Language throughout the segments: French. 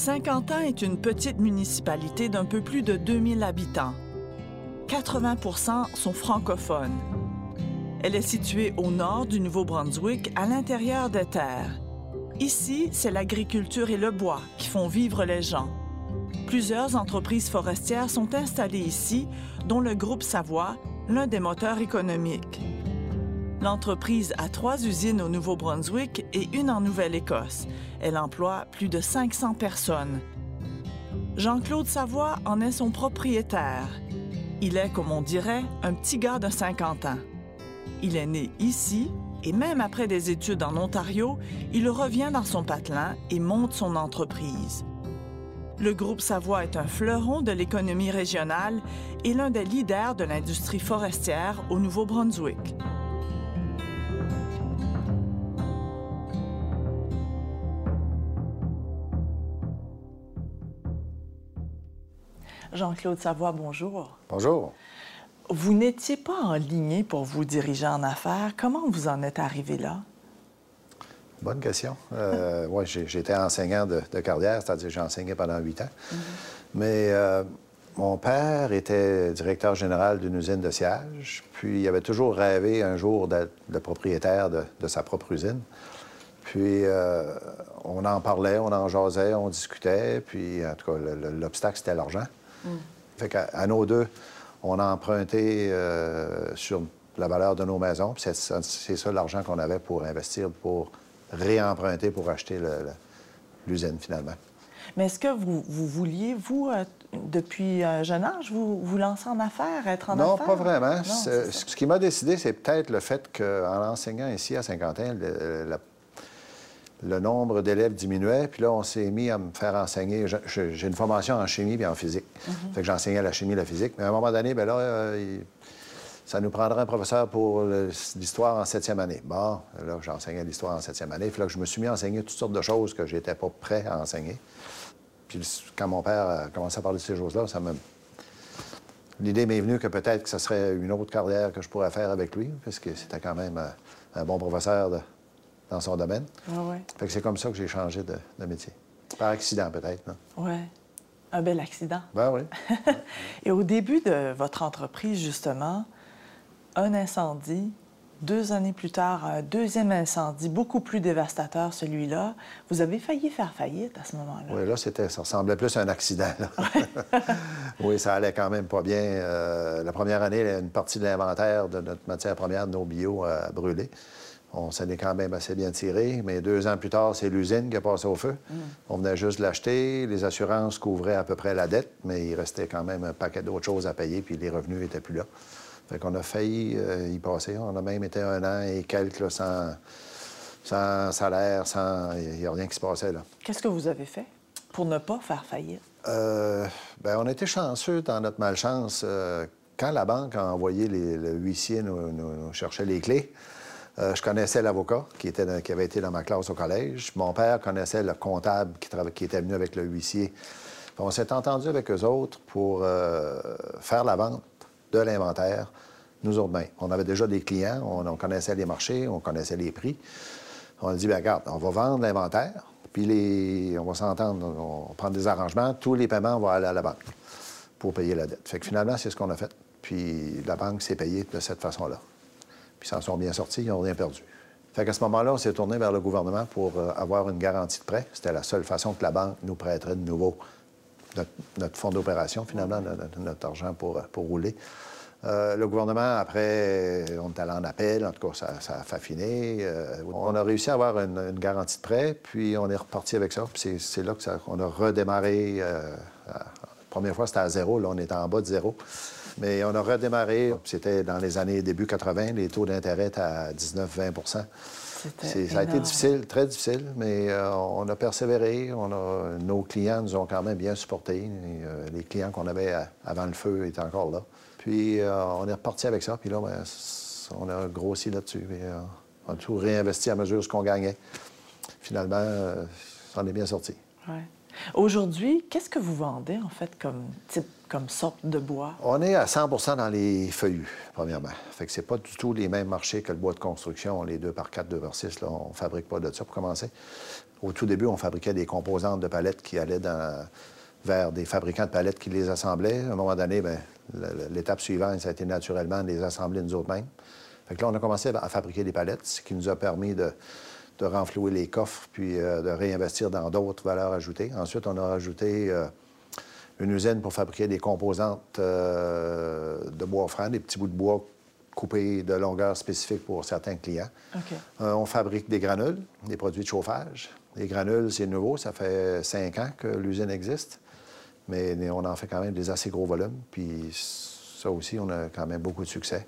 Saint-Quentin est une petite municipalité d'un peu plus de 2000 habitants. 80% sont francophones. Elle est située au nord du Nouveau-Brunswick, à l'intérieur des terres. Ici, c'est l'agriculture et le bois qui font vivre les gens. Plusieurs entreprises forestières sont installées ici, dont le groupe Savoie, l'un des moteurs économiques. L'entreprise a trois usines au Nouveau-Brunswick et une en Nouvelle-Écosse. Elle emploie plus de 500 personnes. Jean-Claude Savoie en est son propriétaire. Il est, comme on dirait, un petit gars de 50 ans. Il est né ici et même après des études en Ontario, il revient dans son patelin et monte son entreprise. Le groupe Savoie est un fleuron de l'économie régionale et l'un des leaders de l'industrie forestière au Nouveau-Brunswick. Jean-Claude Savoie, bonjour. Bonjour. Vous n'étiez pas en ligne pour vous diriger en affaires. Comment vous en êtes arrivé là? Bonne question. Euh, oui, j'étais enseignant de, carrière, c'est-à-dire que j'ai enseigné pendant huit ans. Mm-hmm. Mais euh, mon père était directeur général d'une usine de siège, puis il avait toujours rêvé un jour d'être le propriétaire de, sa propre usine. Puis euh, on en parlait, on en jasait, on discutait, puis en tout cas, l'obstacle, c'était l'argent. Mm. Fait qu'à nos deux, on a emprunté euh, sur la valeur de nos maisons. C'est ça l'argent qu'on avait pour investir, pour réemprunter, pour acheter l'usine finalement. Mais est-ce que vous, vouliez, vous, euh, depuis un jeune âge, vous, vous lancer en affaires, être en non, affaires? Non, pas vraiment. ce qui m'a décidé, c'est peut-être le fait qu'en enseignant ici à Saint-Quentin, la le nombre d'élèves diminuait. Puis là, on s'est mis à me faire enseigner. J'ai une formation en chimie et en physique. Mm-hmm. Fait que j'enseignais la chimie et la physique. Mais à un moment donné, bien là, euh, ça nous prendrait un professeur pour l'histoire en septième année. Bon, là, j'enseignais l'histoire en septième année. Puis là, je me suis mis à enseigner toutes sortes de choses que j'étais pas prêt à enseigner. Puis quand mon père a commencé à parler de ces choses-là, ça me... L'idée m'est venue que peut-être que ce serait une autre carrière que je pourrais faire avec lui, parce que c'était quand même un bon professeur de, dans son domaine. Ah fait que c'est comme ça que j'ai changé de, métier. Par accident, peut-être, non? Oui. Un bel accident. Ben oui. Et au début de votre entreprise, justement, un incendie, deux années plus tard, un deuxième incendie, beaucoup plus dévastateur, celui-là. Vous avez failli faire faillite à ce moment-là. Oui, là, c'était, ça ressemblait plus à un accident. oui, ça allait quand même pas bien. Euh, la première année, une partie de l'inventaire de notre matière première, de nos bio, a brûlé. On s'en est quand même assez bien tiré, mais deux ans plus tard, c'est l'usine qui a passé au feu. Mm. On venait juste l'acheter, les assurances couvraient à peu près la dette, mais il restait quand même un paquet d'autres choses à payer, puis les revenus n'étaient plus là. Fait qu'on a failli euh, y passer. On a même été un an et quelques sans, sans salaire, sans... Il n'y a rien qui se passait là. Qu'est-ce que vous avez fait pour ne pas faire faillite? Euh, bien, on était chanceux dans notre malchance. Euh, quand la banque a envoyé les, le huissier nous chercher les clés, euh, je connaissais l'avocat qui, avait été dans ma classe au collège. Mon père connaissait le comptable qui, était venu avec le huissier. on s'est entendu avec eux autres pour euh, faire la vente de l'inventaire, nous autres mêmes. On avait déjà des clients, on, connaissait les marchés, on connaissait les prix. On a dit, bien, regarde, on va vendre l'inventaire, puis les... on va s'entendre, on va prendre des arrangements, tous les paiements vont aller à la banque pour payer la dette. Fait que finalement, c'est ce qu'on a fait. Puis la banque s'est payée de cette façon-là. Puis ils s'en sont bien sortis, ils n'ont rien perdu. Fait qu'à ce moment-là, on s'est tourné vers le gouvernement pour euh, avoir une garantie de prêt. C'était la seule façon que la banque nous prêterait de nouveau notre, fonds d'opération, finalement, notre, argent pour, euh, rouler. Euh, le gouvernement, après, on est allé en appel, en tout cas, ça, a affiné. on a réussi à avoir une, garantie de prêt, puis on est reparti avec ça. Puis c'est là qu'on a redémarré. la première fois, c'était à zéro. Là, on était en bas de zéro. Mais on a redémarré. C'était dans les années début 80, les taux d'intérêt étaient à 19-20% Ça a été difficile, très difficile, mais euh, on a persévéré. On a, nos clients nous ont quand même bien supportés. Euh, les clients qu'on avait avant le feu étaient encore là. Puis euh, on est reparti avec ça. Puis là, ben, on a grossi là-dessus. on a tout réinvesti à mesure ce qu'on gagnait. Finalement, on est bien sorti. Ouais. Aujourd'hui, qu'est-ce que vous vendez, en fait, comme type, comme sorte de bois? On est à 100% dans les feuillus, premièrement. Fait que c'est pas du tout les mêmes marchés que le bois de construction, les 2 par 4, 2 par 6. Là, on fabrique pas de ça pour commencer. Au tout début, on fabriquait des composantes de palettes qui allaient vers des fabricants de palettes qui les assemblaient. À un moment donné, bien, l'étape suivante, ça a été naturellement de les assembler nous autres mêmes. Fait que là, on a commencé à fabriquer des palettes, ce qui nous a permis de, de renflouer les coffres puis euh, de réinvestir dans d'autres valeurs ajoutées. Ensuite, on a rajouté euh, une usine pour fabriquer des composantes euh, de bois franc, des petits bouts de bois coupés de longueur spécifique pour certains clients. on fabrique des granules, des produits de chauffage. Les granules, c'est nouveau, ça fait cinq ans que l'usine existe, mais on en fait quand même des assez gros volumes. Puis ça aussi, on a quand même beaucoup de succès.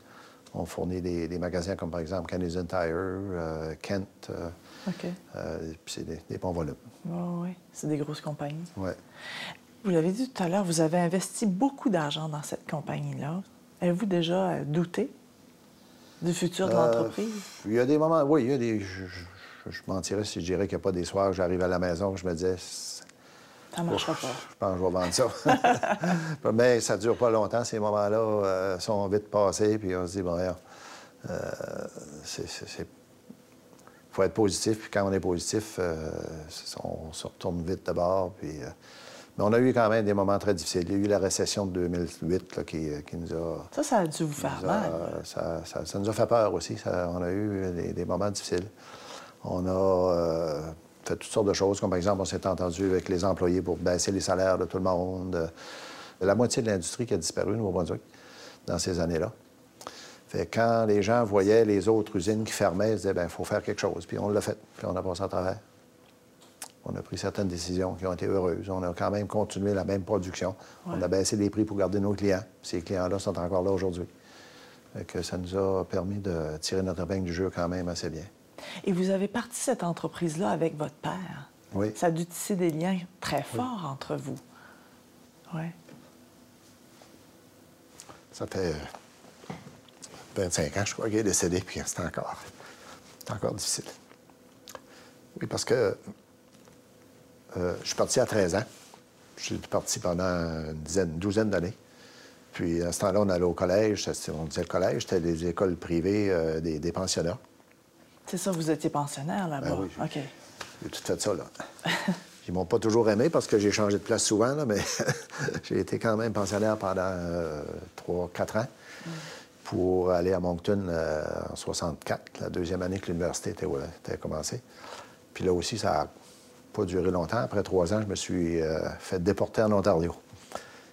On fournit des, magasins comme par exemple Canadian Tire, Kent. Euh, puis c'est des, bons volumes. oui, c'est des grosses compagnies. Oui. Vous l'avez dit tout à l'heure, vous avez investi beaucoup d'argent dans cette compagnie-là. Avez-vous déjà euh, douté du futur de euh, l'entreprise? Il y a des moments, oui, il y a des. Je, mentirais si je dirais qu'il n'y a pas des soirs où j'arrive à la maison je me disais. Ça ne marchera pas. Je pense que je vais vendre ça. Mais ça ne dure pas longtemps, ces moments-là sont vite passés, puis on se dit, bon, c'est il faut être positif. Puis quand on est positif, euh, on se retourne vite de bord. Puis, euh, mais on a eu quand même des moments très difficiles. Il y a eu la récession de 2008 qui, nous a. Ça, ça a dû vous faire mal. ça, nous a fait peur aussi. on a eu des, moments difficiles. On a euh, fait toutes sortes de choses, comme par exemple, on s'est entendu avec les employés pour baisser les salaires de tout le monde. La moitié de l'industrie qui a disparu au Nouveau-Brunswick dans ces années-là quand les gens voyaient les autres usines qui fermaient, ils disaient, bien, il faut faire quelque chose. Puis on l'a fait, puis on a passé à travers. On a pris certaines décisions qui ont été heureuses. On a quand même continué la même production. On a baissé les prix pour garder nos clients. Ces clients-là sont encore là aujourd'hui. Que ça nous a permis de tirer notre épingle du jeu quand même assez bien. Et vous avez parti cette entreprise-là avec votre père. Oui. Ça a dû tisser des liens très forts entre vous. Oui. Ça fait 25 ans, je crois, qu'il est décédé, puis c'est encore, encore difficile. Oui, parce que euh, je suis parti à 13 ans. Je suis parti pendant une, dizaine, une douzaine d'années. Puis à ce temps-là, on allait au collège. On disait le collège, c'était des écoles privées, euh, des, pensionnats. C'est ça, vous étiez pensionnaire là-bas? Ben oui, OK. J'ai tout fait ça, là. Ils m'ont pas toujours aimé parce que j'ai changé de place souvent, là, mais j'ai été quand même pensionnaire pendant euh, trois, 3-4 ans. Mm pour aller à Moncton euh, en 64, la deuxième année que l'université était, était, commencée. Puis là aussi, ça n'a pas duré longtemps. Après trois ans, je me suis euh, fait déporter en Ontario.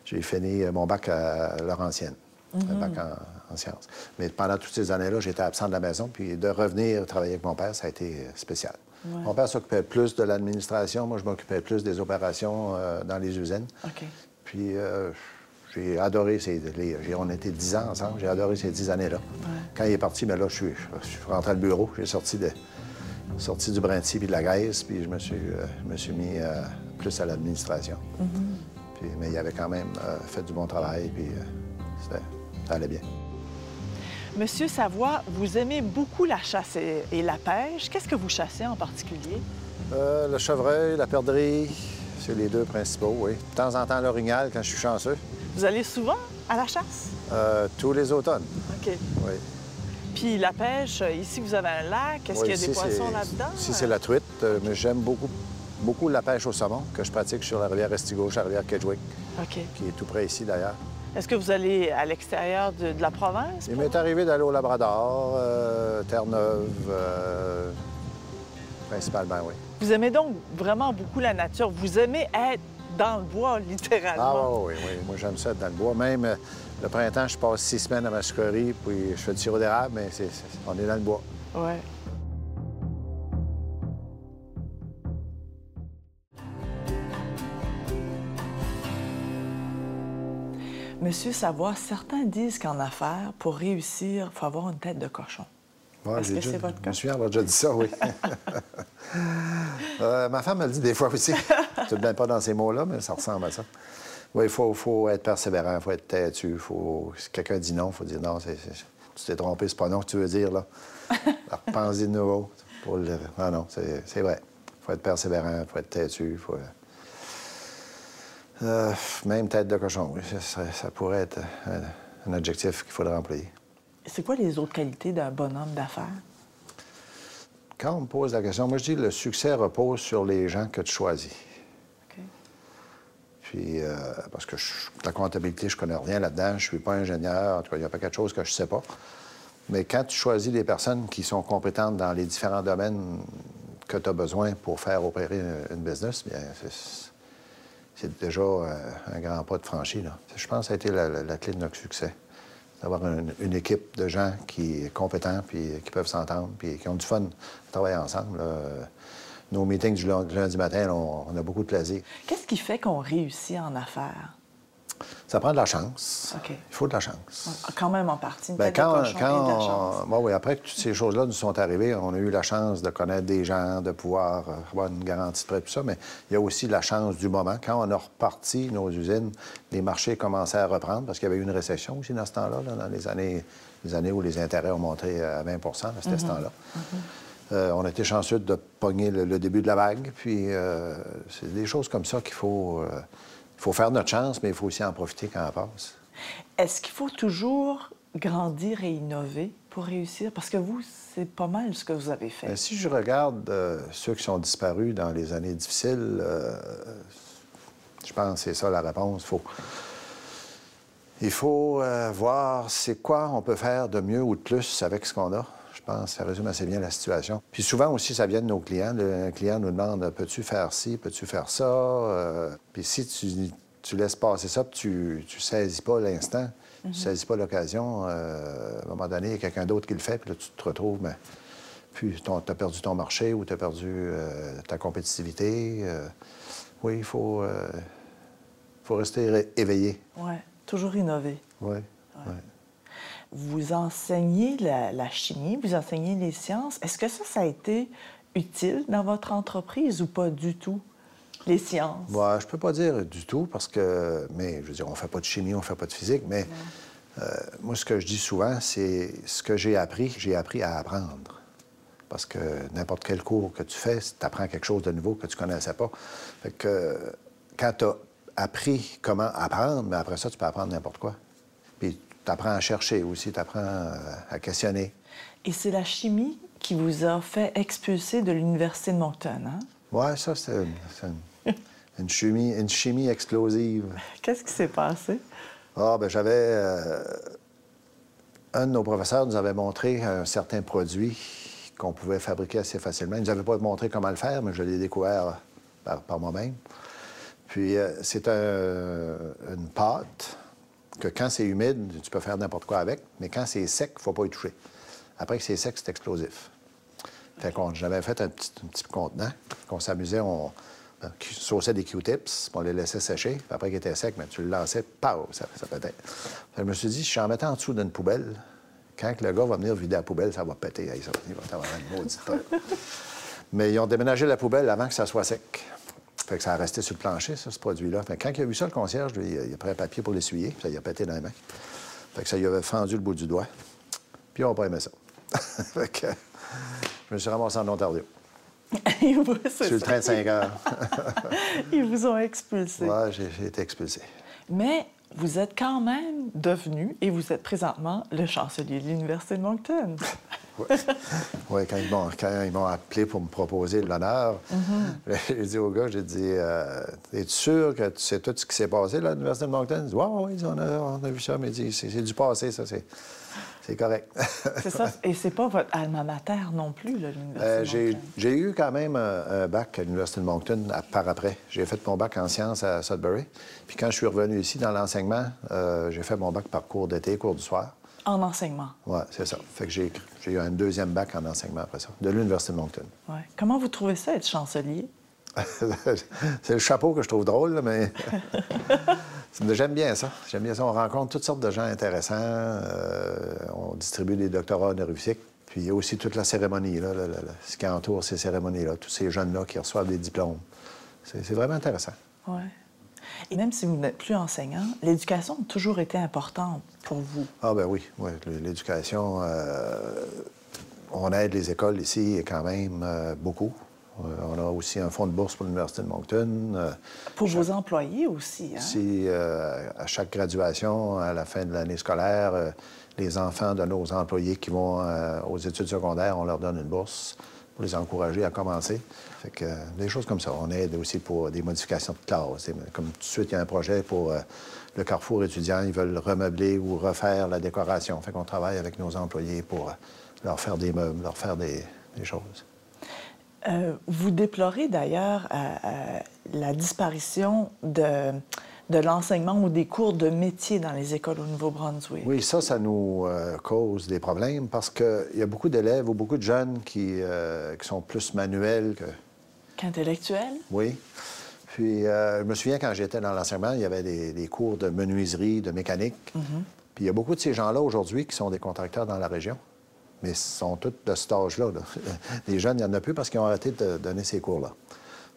J'ai fini euh, mon bac à Laurentienne, un mhm. bac en, sciences. Mais pendant toutes ces années-là, j'étais absent de la maison. Puis de revenir travailler avec mon père, ça a été spécial. Mon père s'occupait plus de l'administration. Moi, je m'occupais plus des opérations dans les usines. OK. Puis j'ai adoré ces. on était dix ans ensemble. J'ai adoré ces dix années-là. Quand il est parti, mais là, je suis, rentré au bureau. J'ai sorti, de, sorti du brinty puis de la graisse, puis je me suis, euh, me suis mis euh, plus à l'administration. Mm-hmm. mais il avait quand même euh, fait du bon travail, puis ça allait bien. Monsieur Savoie, vous aimez beaucoup la chasse et, la pêche. Qu'est-ce que vous chassez en particulier? le chevreuil, la perdrix, c'est les deux principaux, oui. De temps en temps, l'orignal, quand je suis chanceux. Vous allez souvent à la chasse? Euh, tous les automnes. OK. Oui. Puis la pêche, ici, vous avez un lac. Est-ce qu'il y a des poissons là-dedans? Ici, c'est la truite, euh, mais j'aime beaucoup, beaucoup la pêche au saumon que je pratique sur la rivière Estigouche, la rivière Kedgewick, qui est tout près ici, d'ailleurs. Est-ce que vous allez à l'extérieur de, la province? Il m'est arrivé d'aller au Labrador, euh, Terre-Neuve, principalement, oui. Vous aimez donc vraiment beaucoup la nature. Vous aimez être dans le bois, littéralement. Ah oui, oui. Moi, j'aime ça être dans le bois. Même euh, le printemps, je passe six semaines à ma sucrerie, puis je fais du sirop d'érable, mais c'est, on est dans le bois. Oui. Monsieur Savoie, certains disent qu'en affaires, pour réussir, il faut avoir une tête de cochon. Est-ce que c'est votre cas? Je déjà dit ça, oui. Euh, ma femme me le dit des fois aussi. Tu ne pas dans ces mots-là, mais ça ressemble à ça. Oui, il faut, être persévérant, il faut être têtu. Faut... Si quelqu'un dit non, il faut dire non, tu t'es trompé, c'est pas non que tu veux dire, là. Alors, pense-y de nouveau. Pour le... Non, non, c'est vrai. Il faut être persévérant, il faut être têtu. Faut... Euh, même tête de cochon, oui. Ça, serait- ça pourrait être un, un adjectif qu'il faudrait employer. C'est quoi les autres qualités d'un bonhomme d'affaires? Quand on me pose la question, moi je dis le succès repose sur les gens que tu choisis. Puis, euh, parce que je- la comptabilité, je connais rien là-dedans, je suis pas ingénieur, en tout cas, il n'y a pas quelque chose que je sais pas. Mais quand tu choisis des personnes qui sont compétentes dans les différents domaines que tu as besoin pour faire opérer une, business, bien, c'est, c'est déjà euh, un grand pas de franchi. Là. Je pense que ça a été la, la- la clé de notre succès. D'avoir une, équipe de gens qui est compétents, puis qui peuvent s'entendre, puis qui ont du fun à travailler ensemble. Nos meetings du lun- du lundi matin, on, on a beaucoup de plaisir. Qu'est-ce qui fait qu'on réussit en affaires? Ça prend de la chance. Il faut de la chance. Quand même en partie. Ben, quand, de cochon et quand de la on- chance. bon, oui, après que toutes ces choses-là nous sont arrivées, on a eu la chance de connaître des gens, de pouvoir euh, avoir une garantie de prêt, tout ça, mais il y a aussi la chance du moment. Quand on a reparti nos usines, les marchés commençaient à reprendre parce qu'il y avait eu une récession aussi dans ce temps-là, là, dans les années, les années où les intérêts ont monté à 20 là, c'était ce temps-là. Euh, on a été chanceux de pogner le, le début de la vague, puis euh, c'est des choses comme ça qu'il faut... euh, il faut faire notre chance, mais il faut aussi en profiter quand elle passe. Est-ce qu'il faut toujours grandir et innover pour réussir? Parce que vous, c'est pas mal ce que vous avez fait. Ben, si je regarde euh, ceux qui sont disparus dans les années difficiles, euh, je pense que c'est ça la réponse. Faut... Il faut euh, voir c'est quoi on peut faire de mieux ou de plus avec ce qu'on a. Je pense que ça résume assez bien la situation. Puis souvent aussi, ça vient de nos clients. Le un client nous demande peux-tu faire ci, peux-tu faire ça? Euh, Puis si tu, tu laisses passer ça, puis tu ne saisis pas l'instant, tu ne saisis pas l'occasion, euh, à un moment donné, il y a quelqu'un d'autre qui le fait, puis là, tu te retrouves, ben, puis tu as perdu ton marché ou tu as perdu euh, ta compétitivité. oui, il faut, faut rester éveillé. Oui, toujours innover. Oui. Vous enseignez la, la chimie, vous enseignez les sciences. Est-ce que ça, ça a été utile dans votre entreprise ou pas du tout, les sciences? Ouais, je peux pas dire du tout parce que, mais je veux dire, on fait pas de chimie, on fait pas de physique, mais euh, moi, ce que je dis souvent, c'est ce que j'ai appris, j'ai appris à apprendre. Parce que n'importe quel cours que tu fais, tu apprends quelque chose de nouveau que tu connaissais pas. Fait que quand tu as appris comment apprendre, mais après ça, tu peux apprendre n'importe quoi. Tu apprends à chercher aussi, tu apprends à questionner. Et c'est la chimie qui vous a fait expulser de l'Université de Moncton, hein? Ouais, ça, c'est une, c'est une- une chimie, une chimie explosive. Qu'est-ce qui s'est passé? Ah, ben j'avais. euh, un de nos professeurs nous avait montré un certain produit qu'on pouvait fabriquer assez facilement. Il ne nous avait pas montré comment le faire, mais je l'ai découvert par, par moi-même. Puis, euh, c'est un- une pâte que quand c'est humide, tu peux faire n'importe quoi avec, mais quand c'est sec, il ne faut pas y toucher. Après que c'est sec, c'est explosif. Fait qu'on j'avais fait un petit, un petit contenant qu'on s'amusait, on, on sauçait des Q-tips, puis on les laissait sécher. Après qu'ils étaient secs, mais tu le lançais, paf, ça, ça pétait. Je me suis dit, si j'en mettais en dessous d'une poubelle, quand le gars va venir vider la poubelle, ça va péter. Il va avoir une maudite. Mais ils ont déménagé la poubelle avant que ça soit sec. Fait que ça a resté sur le plancher, ça, ce produit-là. Fait que quand il a vu ça, le concierge, lui, il a pris un papier pour l'essuyer, puis ça il a pété dans les mains. Fait que ça lui avait fendu le bout du doigt. Puis on n'a pas aimé ça. fait que je me suis ramassé en Ontario. Vous- Sur le train de 5 heures. Ils vous ont expulsé. J'ai j'ai été expulsé. Mais vous êtes quand même devenu, et vous êtes présentement, le chancelier de l'Université de Moncton. Oui, quand ils m'ont quand ils m'ont appelé pour me proposer l'honneur, j'ai dit au gars, j'ai dit, euh, es-tu sûr que tu sais tout ce qui s'est passé là, à l'Université de Moncton? Il dit, oui, oui, on a, on a vu ça, mais c'est du passé, ça, c'est c'est correct. C'est ça. Et c'est pas votre alma mater non plus, l'Université Euh, de j'ai Moncton. j'ai eu quand même un, un bac à l'Université de Moncton à- par après. J'ai fait mon bac en sciences à Sudbury. Puis quand je suis revenu ici dans l'enseignement, euh, j'ai fait mon bac par cours d'été, cours du soir. En enseignement. Oui, c'est ça. Fait que j'ai eu un deuxième bac en enseignement après ça, de l'Université de Moncton. Ouais. Comment vous trouvez ça, être chancelier? c'est le chapeau que je trouve drôle, là, mais j'aime bien ça. J'aime bien ça. On rencontre toutes sortes de gens intéressants. Euh, on distribue des doctorats honorifiques. Puis il y a aussi toute la cérémonie, là, ce qui entoure ces cérémonies-là, tous ces jeunes-là qui reçoivent des diplômes. C'est c'est vraiment intéressant. Ouais. Et même si vous n'êtes plus enseignant, l'éducation a toujours été importante pour vous. Ah ben oui, oui. L'éducation, euh, on aide les écoles ici quand même euh, beaucoup. on a aussi un fonds de bourse pour l'Université de Moncton. Pour vos employés aussi, hein? Si à chaque graduation, à la fin de l'année scolaire, les enfants de nos employés qui vont aux études secondaires, on leur donne une bourse pour les encourager à commencer. Fait que, des choses comme ça. On aide aussi pour des modifications de classe. Comme tout de suite, il y a un projet pour le carrefour étudiant, ils veulent remeubler ou refaire la décoration. Fait qu'on travaille avec nos employés pour leur faire des meubles, leur faire des, choses. Euh, vous déplorez d'ailleurs euh, euh, la disparition de, de l'enseignement ou des cours de métier dans les écoles au Nouveau-Brunswick. Oui, ça, ça nous cause des problèmes parce qu'il y a beaucoup d'élèves ou beaucoup de jeunes qui, qui sont plus manuels que... Qu'intellectuels? Oui. Puis, je me souviens quand j'étais dans l'enseignement, il y avait des, cours de menuiserie, de mécanique. Mm-hmm. Puis, il y a beaucoup de ces gens-là aujourd'hui qui sont des contracteurs dans la région mais sont tous de cet âge-là. Les jeunes, il n'y en a plus parce qu'ils ont arrêté de donner ces cours-là.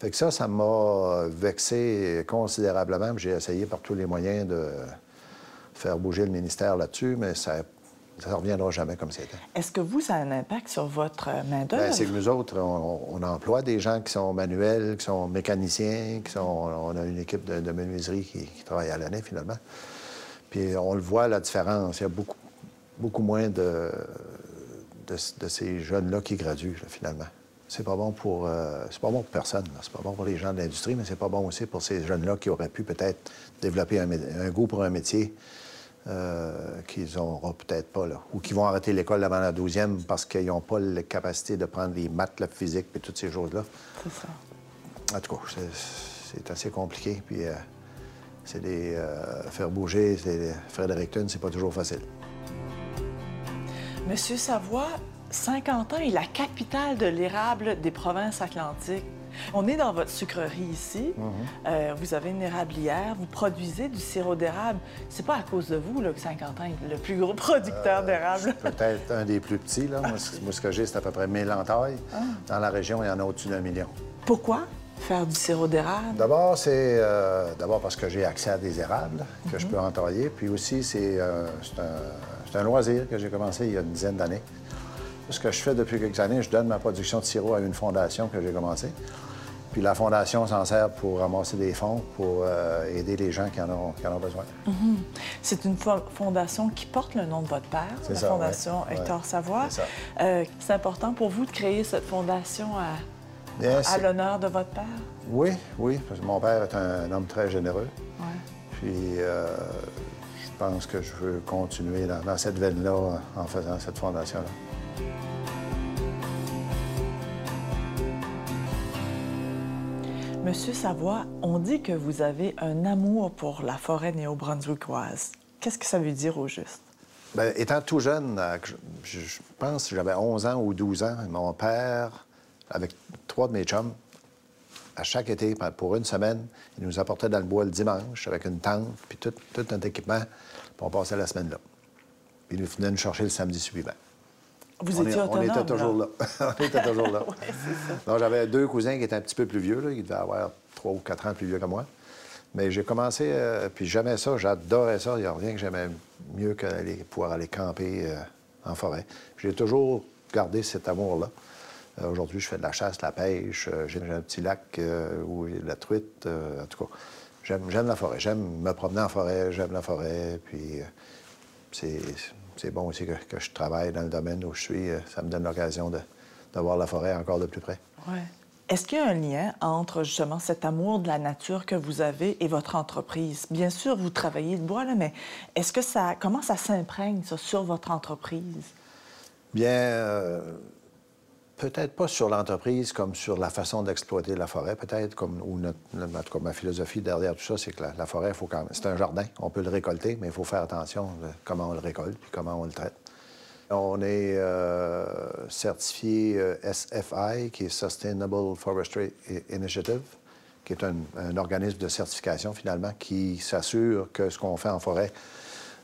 Fait que ça, ça m'a vexé considérablement. J'ai essayé par tous les moyens de faire bouger le ministère là-dessus, mais ça ne reviendra jamais comme c'était. Est-ce que vous, ça a un impact sur votre main-d'œuvre? Ben, c'est que nous autres, on, emploie des gens qui sont manuels, qui sont mécaniciens, qui sont. On a une équipe de, menuiserie qui, qui, travaille à l'année, finalement. Puis on le voit, la différence. Il y a beaucoup, beaucoup moins de, de, ces jeunes-là qui graduent, finalement. C'est pas bon pour euh, c'est pas bon pour personne. C'est pas bon pour les gens de l'industrie, mais c'est pas bon aussi pour ces jeunes-là qui auraient pu peut-être développer un, goût pour un métier euh, qu'ils n'auront peut-être pas là, ou qui vont arrêter l'école avant la douzième parce qu'ils n'ont pas la capacité de prendre les maths, la physique et toutes ces choses-là. C'est ça. En tout cas, c'est assez compliqué. Puis euh, c'est des faire bouger, Fredericton, c'est pas toujours facile. Monsieur Savoie, 50 ans est la capitale de l'érable des provinces atlantiques. On est dans votre sucrerie ici. Mhm. Euh, vous avez une érablière. Vous produisez du sirop d'érable. C'est pas à cause de vous là, que 50 ans est le plus gros producteur euh, d'érable. Peut-être un des plus petits. Là. Moi, ce que j'ai, c'est à peu près 1000 entailles. Ah. Dans la région, il y en a au-dessus d'un million. Pourquoi faire du sirop d'érable? D'abord, c'est euh, d'abord parce que j'ai accès à des érables que je mhm. peux entailler. Puis aussi, c'est un c'est un loisir que j'ai commencé il y a une dizaine d'années. Ce que je fais depuis quelques années, je donne ma production de sirop à une fondation que j'ai commencée. Puis la fondation s'en sert pour ramasser des fonds pour euh, aider les gens qui en ont, qui en ont besoin. Mm-hmm. C'est une fondation qui porte le nom de votre père, la Fondation Hector Savoie. Euh, c'est important pour vous de créer cette fondation à, l'honneur de votre père? Oui, oui, parce que mon père est un, homme très généreux. Puis euh, je pense que je veux continuer dans, cette veine-là en faisant cette fondation-là. Monsieur Savoie, on dit que vous avez un amour pour la forêt néo-brunswickoise. Qu'est-ce que ça veut dire au juste? Bien, étant tout jeune, euh, je, pense que j'avais 11 ans ou 12 ans, mon père, avec trois de mes chums, à chaque été, pour une semaine, il nous apportait dans le bois le dimanche avec une tente, puis tout, tout notre équipement, puis on passait la semaine là. Puis il venait nous chercher le samedi suivant. Vous étiez autonome, On était toujours là. on était toujours là. J'avais deux cousins qui étaient un petit peu plus vieux. Là. Ils devaient avoir trois ou quatre ans plus vieux que moi. Mais j'ai commencé, euh, puis j'aimais ça, j'adorais ça. Il n'y a rien que j'aimais mieux que pouvoir aller camper euh, en forêt. J'ai toujours gardé cet amour-là. Euh, aujourd'hui, je fais de la chasse, de la pêche. J'ai un petit lac où il y a de la truite. en tout cas, j'aime la forêt. J'aime me promener en forêt. J'aime la forêt. Puis c'est bon aussi que, je travaille dans le domaine où je suis. Ça me donne l'occasion de, voir la forêt encore de plus près. Ouais. Est-ce qu'il y a un lien entre justement cet amour de la nature que vous avez et votre entreprise? Bien sûr, vous travaillez le bois, là, mais est-ce que ça. Comment ça s'imprègne, ça, sur votre entreprise? Bien, peut-être pas sur l'entreprise comme sur la façon d'exploiter la forêt, peut-être, comme, ou ma philosophie derrière tout ça, c'est que la, forêt, faut quand c'est un jardin, on peut le récolter, mais il faut faire attention de comment on le récolte puis comment on le traite. On est euh, certifié euh, SFI, qui est Sustainable Forestry Initiative, qui est un organisme de certification, finalement, qui s'assure que ce qu'on fait en forêt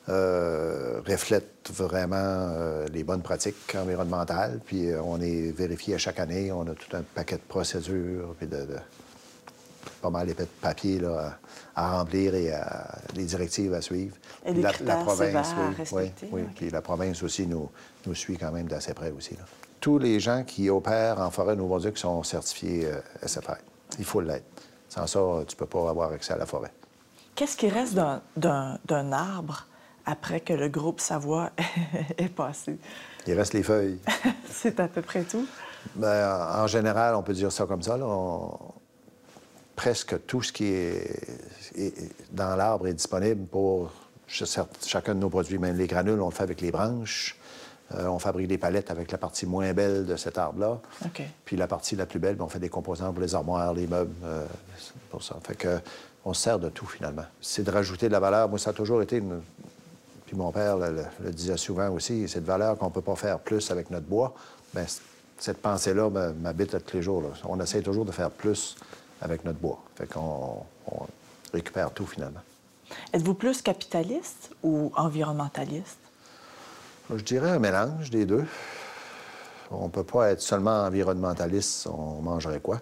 euh, reflète vraiment euh, les bonnes pratiques environnementales. Puis euh, on est vérifié à chaque année. On a tout un paquet de procédures. Puis de, pas mal de papiers là, à, remplir et les directives à suivre. Et la, province, à oui, oui, ok. Puis la province aussi nous, nous suit quand même d'assez près aussi. là. Tous les gens qui opèrent en forêt Nouveau-Brunswick sont certifiés SFR. Il faut l'être. Sans ça, tu peux pas avoir accès à la forêt. Qu'est-ce qui reste d'un arbre après que le groupe Savoie est passé? Il reste les feuilles. C'est à peu près tout. Ben, en général, on peut dire ça comme ça. là. On- Presque tout ce qui est, dans l'arbre est disponible pour chacun de nos produits. Même les granules, on le fait avec les branches. Euh, on fabrique des palettes avec la partie moins belle de cet arbre-là. Puis la partie la plus belle, ben, on fait des composants pour les armoires, les meubles, euh, pour ça. Fait que on se sert de tout, finalement. C'est de rajouter de la valeur. Moi, ça a toujours été une... Puis mon père le, le- le disait souvent aussi, c'est de valeur qu'on ne peut pas faire plus avec notre bois. Bien, cette pensée-là m'habite à tous les jours. là. On essaie toujours de faire plus avec notre bois. Fait qu'on on récupère tout, finalement. Êtes-vous plus capitaliste ou environnementaliste? Je dirais un mélange des deux. On ne peut pas être seulement environnementaliste, on mangerait quoi?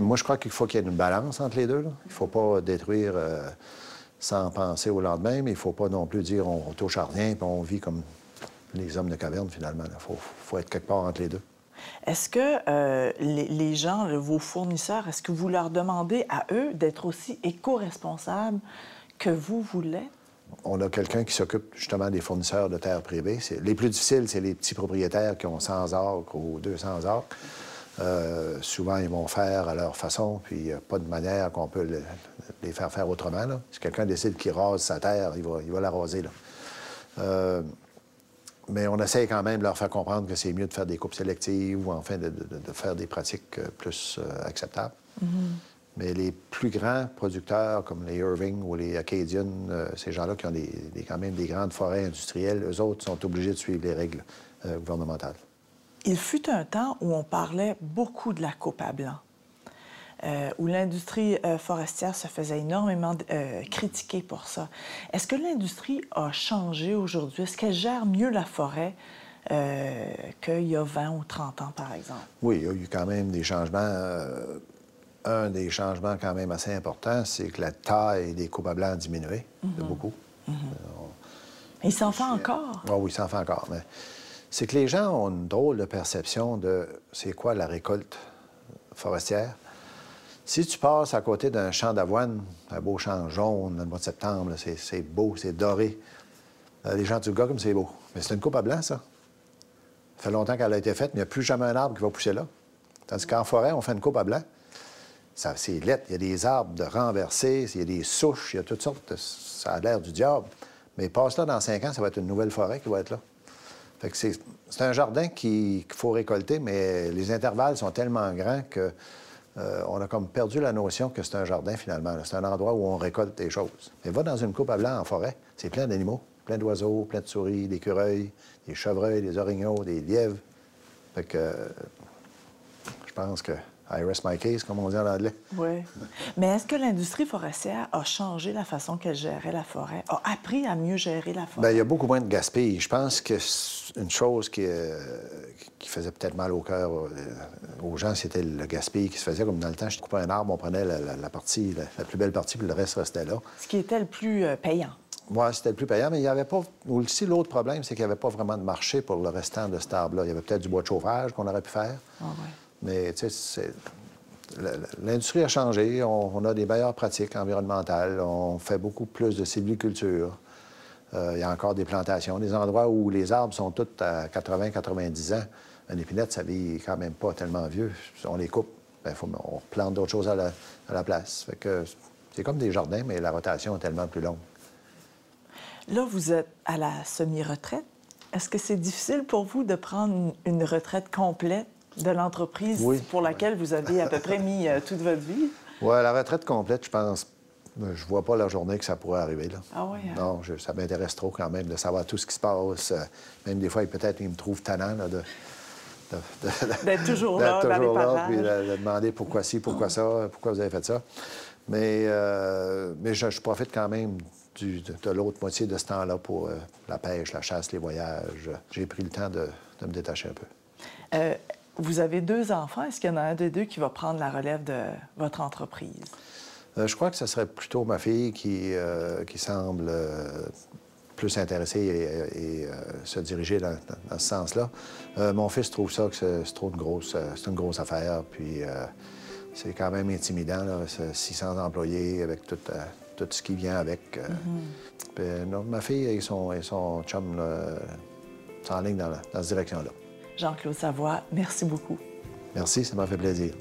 Moi, je crois qu'il faut qu'il y ait une balance entre les deux. là. Il ne faut pas détruire euh, sans penser au lendemain, mais il ne faut pas non plus dire on touche à rien puis on vit comme les hommes de caverne, finalement. Il faut, faut être quelque part entre les deux. Est-ce que euh, les, les gens, vos fournisseurs, est-ce que vous leur demandez à eux d'être aussi éco-responsables que vous, vous l'êtes? On a quelqu'un qui s'occupe justement des fournisseurs de terres privées. Les plus difficiles, c'est les petits propriétaires qui ont 100 acres ou 200 acres. Euh, souvent, ils vont faire à leur façon, puis il n'y a pas de manière qu'on peut le- les faire faire autrement. là. Si quelqu'un décide qu'il rase sa terre, il va, il va la raser. Là. Euh, mais on essaie quand même de leur faire comprendre que c'est mieux de faire des coupes sélectives ou enfin de, de- de faire des pratiques euh, plus euh, acceptables. Mais les plus grands producteurs, comme les Irving ou les Acadian, euh, ces gens-là qui ont des, des- quand même des grandes forêts industrielles, eux autres sont obligés de suivre les règles euh, gouvernementales. Il fut un temps où on parlait beaucoup de la coupe à blanc, euh, où l'industrie euh, forestière se faisait énormément euh, critiquer pour ça. Est-ce que l'industrie a changé aujourd'hui? Est-ce qu'elle gère mieux la forêt qu'il y a 20 ou 30 ans, par exemple? Oui, il y a eu quand même des changements. un des changements quand même assez importants, c'est que la taille des coupes à blanc a diminué de beaucoup. Il s'en fait encore? Ah oui, ça en fait encore. Mais c'est que les gens ont une drôle de perception de c'est quoi la récolte forestière. Si tu passes à côté d'un champ d'avoine, un beau champ jaune, le mois de septembre, c'est beau, c'est doré. Euh, les gens du gars comme c'est beau. Mais c'est une coupe à blanc, ça. Ça fait longtemps qu'elle a été faite, mais il n'y a plus jamais un arbre qui va pousser là. Tandis qu'en forêt, on fait une coupe à blanc. C'est lettre. Il y a des arbres renversés, il y a des souches, il y a toutes sortes. Ça a l'air du diable. Mais passe là dans cinq ans, ça va être une nouvelle forêt qui va être là. C'est, un jardin qui- qu'il faut récolter, mais les intervalles sont tellement grands que euh, on a comme perdu la notion que c'est un jardin finalement. C'est un endroit où on récolte des choses. Mais va dans une coupe à blanc en forêt, c'est plein d'animaux, plein d'oiseaux, plein de souris, d'écureuils, des chevreuils, des orignaux, des lièvres. Fait que euh, je pense que I rest my case, comme on dit en anglais. Oui. Mais est-ce que l'industrie forestière a changé la façon qu'elle gérait la forêt, a appris à mieux gérer la Bien, forêt? il y a beaucoup moins de gaspillage. Je pense que une chose qui, euh, qui faisait peut-être mal au cœur euh, aux gens, c'était le gaspillage qui se faisait. Comme dans le temps, je coupais un arbre, on prenait la, la- la partie, la, la plus belle partie, puis le reste restait là. Ce qui était le plus euh, payant. Moi, c'était le plus payant, mais il n'y avait pas. Aussi, l'autre problème, c'est qu'il n'y avait pas vraiment de marché pour le restant de cet arbre-là. Il y avait peut-être du bois de chauffage qu'on aurait pu faire. Ah ouais. Mais, l'industrie a changé. On, a des meilleures pratiques environnementales. On fait beaucoup plus de sylviculture. Euh, il y a encore des plantations. Des endroits où les arbres sont tous à 80-90 ans. Un épinette, ça vit quand même pas tellement vieux. On les coupe, ben, faut, on plante d'autres choses à la, à la place. C'est comme des jardins, mais la rotation est tellement plus longue. Là, vous êtes à la semi-retraite. Est-ce que c'est difficile pour vous de prendre une une retraite complète? De l'entreprise Oui. pour laquelle vous avez à peu près mis euh, toute votre vie? Ouais, la retraite complète, je pense. euh, Je vois pas la journée que ça pourrait arriver. Là. Ah oui, hein? Non, je- ça m'intéresse trop quand même de savoir tout ce qui se passe. Euh, Même des fois, peut-être ils me trouvent tannant là, de, D'être toujours là, toujours là, puis de, de demander pourquoi ci, pourquoi ça, pourquoi vous avez fait ça. Mais, euh, mais je, je profite quand même du- de, de l'autre moitié de ce temps-là pour euh, la pêche, la chasse, les voyages. J'ai pris le temps de, de me détacher un peu. Euh, Vous avez deux enfants. Est-ce qu'il y en a un des deux qui va prendre la relève de votre entreprise? Euh, je crois que ce serait plutôt ma fille qui, qui semble plus intéressée et, se diriger dans, ce sens-là. mon fils trouve ça que c'est trop une grosse, c'est une grosse affaire, puis c'est quand même intimidant, là, 600 employés avec tout, tout ce qui vient avec. Mm-hmm. non, ma fille et son, et son chum sont en ligne dans, dans cette direction-là. Jean-Claude Savoie, merci beaucoup. Merci, ça m'a fait plaisir.